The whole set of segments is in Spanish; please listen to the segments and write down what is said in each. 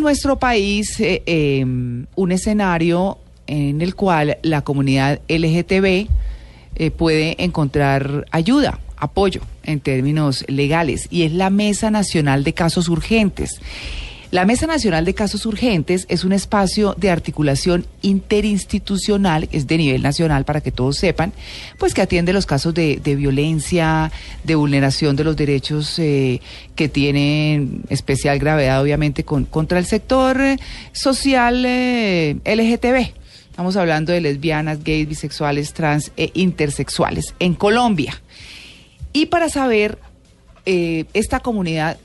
nuestro país eh, eh, un escenario en el cual la comunidad LGTB eh, puede encontrar ayuda, apoyo en términos legales, y es la Mesa Nacional de Casos Urgentes. La Mesa Nacional de Casos Urgentes es un espacio de articulación interinstitucional, es de nivel nacional para que todos sepan, pues que atiende los casos de, violencia, de vulneración de los derechos eh, que tienen especial gravedad, obviamente, con, contra el sector social eh, LGTB. Estamos hablando de lesbianas, gays, bisexuales, trans e intersexuales en Colombia. Y para saber eh, esta comunidad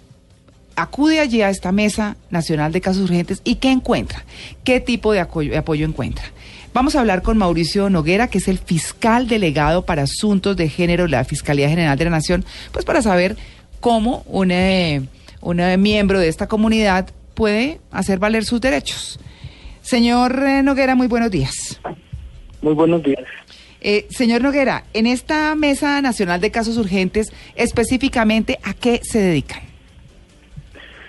acude allí a esta mesa nacional de casos urgentes y qué encuentra, qué tipo de apoyo, de apoyo, encuentra. Vamos a hablar con Mauricio Noguera, que es el fiscal delegado para asuntos de género de la Fiscalía General de la Nación, pues para saber cómo un, eh, un eh, miembro de esta comunidad puede hacer valer sus derechos. Señor eh, Noguera, muy buenos días. Muy buenos días. Señor Noguera, en esta Mesa Nacional de Casos Urgentes, específicamente, ¿a qué se dedican?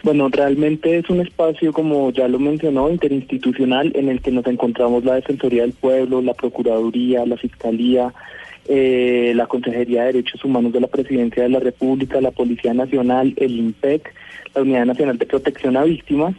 Bueno, realmente es un espacio, como ya lo mencionó, interinstitucional en el que nos encontramos la Defensoría del Pueblo, la Procuraduría, la Fiscalía, eh, la Consejería de Derechos Humanos de la Presidencia de la República, la Policía Nacional, el INPEC, la Unidad Nacional de Protección a Víctimas,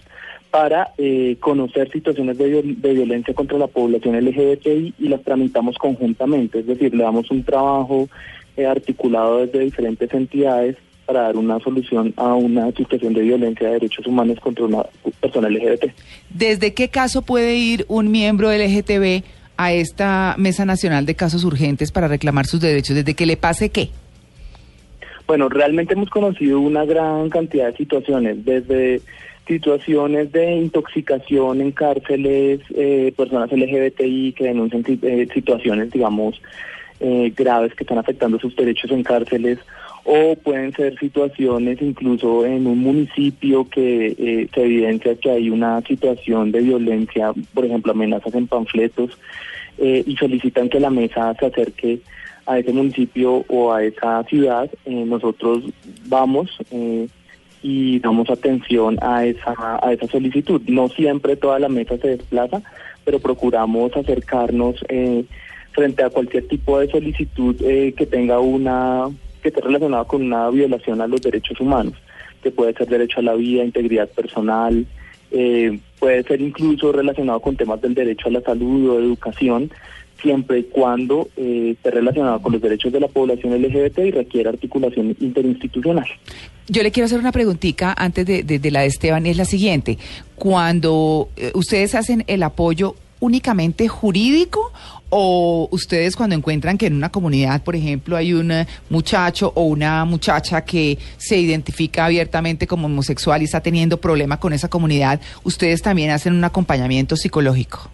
para eh, conocer situaciones de, violencia contra la población LGBTI y las tramitamos conjuntamente, es decir, le damos un trabajo eh, articulado desde diferentes entidades para dar una solución a una situación de violencia de derechos humanos contra una persona LGBT. ¿Desde qué caso puede ir un miembro LGTB a esta Mesa Nacional de Casos Urgentes para reclamar sus derechos? ¿Desde que le pase qué? Bueno, realmente hemos conocido una gran cantidad de situaciones, desde situaciones de intoxicación en cárceles, eh, personas LGBTI que denuncian eh, situaciones, digamos, eh, graves que están afectando sus derechos en cárceles, o pueden ser situaciones incluso en un municipio que eh, se evidencia que hay una situación de violencia, por ejemplo, amenazas en panfletos, eh, y solicitan que la mesa se acerque a ese municipio o a esa ciudad. Eh, nosotros vamos y damos atención a esa, a esa solicitud. No siempre toda la mesa se desplaza, pero procuramos acercarnos frente a cualquier tipo de solicitud que tenga una que esté relacionado con una violación a los derechos humanos, que puede ser derecho a la vida, integridad personal, eh, puede ser incluso relacionado con temas del derecho a la salud o educación, siempre y cuando eh, esté relacionado con los derechos de la población LGBT y requiera articulación interinstitucional. Yo le quiero hacer una preguntita antes de, la de Esteban, y es la siguiente. Cuando eh, ustedes hacen el apoyo únicamente jurídico o ustedes cuando encuentran que en una comunidad, por ejemplo, hay un muchacho o una muchacha que se identifica abiertamente como homosexual y está teniendo problema con esa comunidad, ustedes también hacen un acompañamiento psicológico?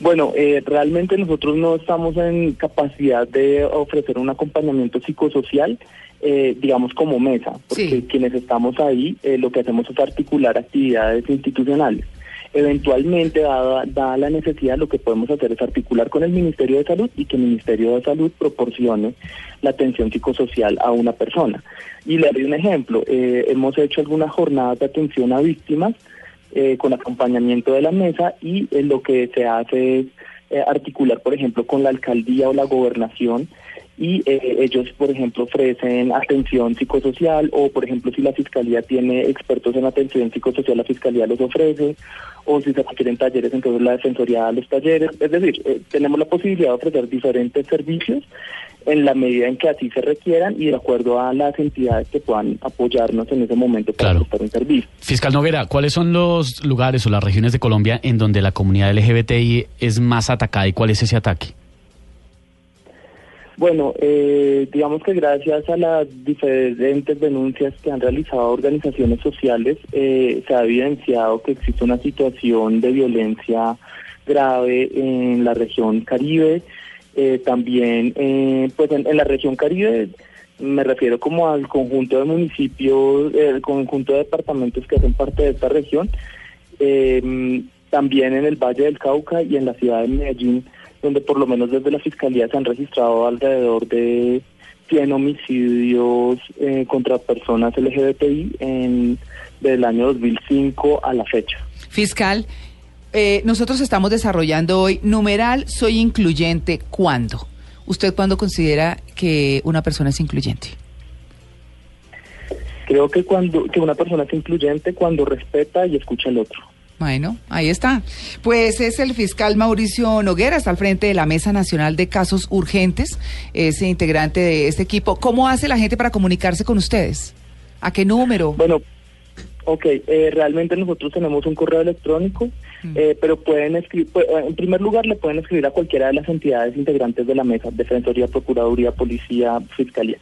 Bueno, eh, realmente nosotros no estamos en capacidad de ofrecer un acompañamiento psicosocial, eh, digamos como mesa, porque sí. quienes estamos ahí eh, lo que hacemos es articular actividades institucionales. Eventualmente, dada, dada, la necesidad, lo que podemos hacer es articular con el Ministerio de Salud y que el Ministerio de Salud proporcione la atención psicosocial a una persona. Y le doy un ejemplo. Eh, hemos hecho algunas jornadas de atención a víctimas eh, con acompañamiento de la mesa y eh, lo que se hace es articular, por ejemplo, con la alcaldía o la gobernación y eh, ellos, por ejemplo, ofrecen atención psicosocial o, por ejemplo, si la fiscalía tiene expertos en atención psicosocial, la fiscalía los ofrece, o si se requieren talleres, entonces la defensoría da los talleres. Es decir, eh, tenemos la posibilidad de ofrecer diferentes servicios en la medida en que así se requieran y de acuerdo a las entidades que puedan apoyarnos en ese momento para claro. prestar un servicio. Fiscal Noguera, ¿cuáles son los lugares o las regiones de Colombia en donde la comunidad LGBTI es más atacada y cuál es ese ataque? Bueno, eh, digamos que gracias a las diferentes denuncias que han realizado organizaciones sociales, eh, se ha evidenciado que existe una situación de violencia grave en la región Caribe, eh, también pues en, en, la región Caribe me refiero como al conjunto de municipios, el conjunto de departamentos que hacen parte de esta región, también en el Valle del Cauca y en la ciudad de Medellín donde por lo menos desde la Fiscalía se han registrado alrededor de 100 homicidios eh, contra personas LGBTI en, del año 2005 a la fecha. Fiscal, eh, nosotros estamos desarrollando hoy numeral soy incluyente cuándo. ¿Usted cuándo considera que una persona es incluyente? Creo que cuando que una persona es incluyente cuando respeta y escucha al otro. Bueno, ahí está. Pues es el fiscal Mauricio Noguera, está al frente de la Mesa Nacional de Casos Urgentes, es integrante de este equipo. ¿Cómo hace la gente para comunicarse con ustedes? ¿A qué número? Bueno, ok, eh, realmente nosotros tenemos un correo electrónico, Mm. eh, pero pueden escribir, en primer lugar le pueden escribir a cualquiera de las entidades integrantes de la mesa, Defensoría, Procuraduría, Policía, Fiscalía.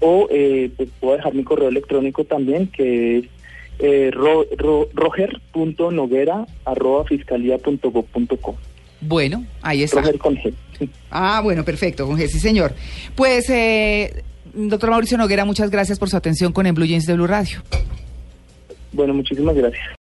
O eh, pues puedo dejar mi correo electrónico también, que es eh, ro, ro, roger.noguera.fiscalía.gov.co. Bueno, ahí está. Roger con G. Ah, bueno, perfecto, con G, sí, señor. Pues, eh, doctor Mauricio Noguera, muchas gracias por su atención con el Blue Jeans de Blue Radio. Bueno, muchísimas gracias.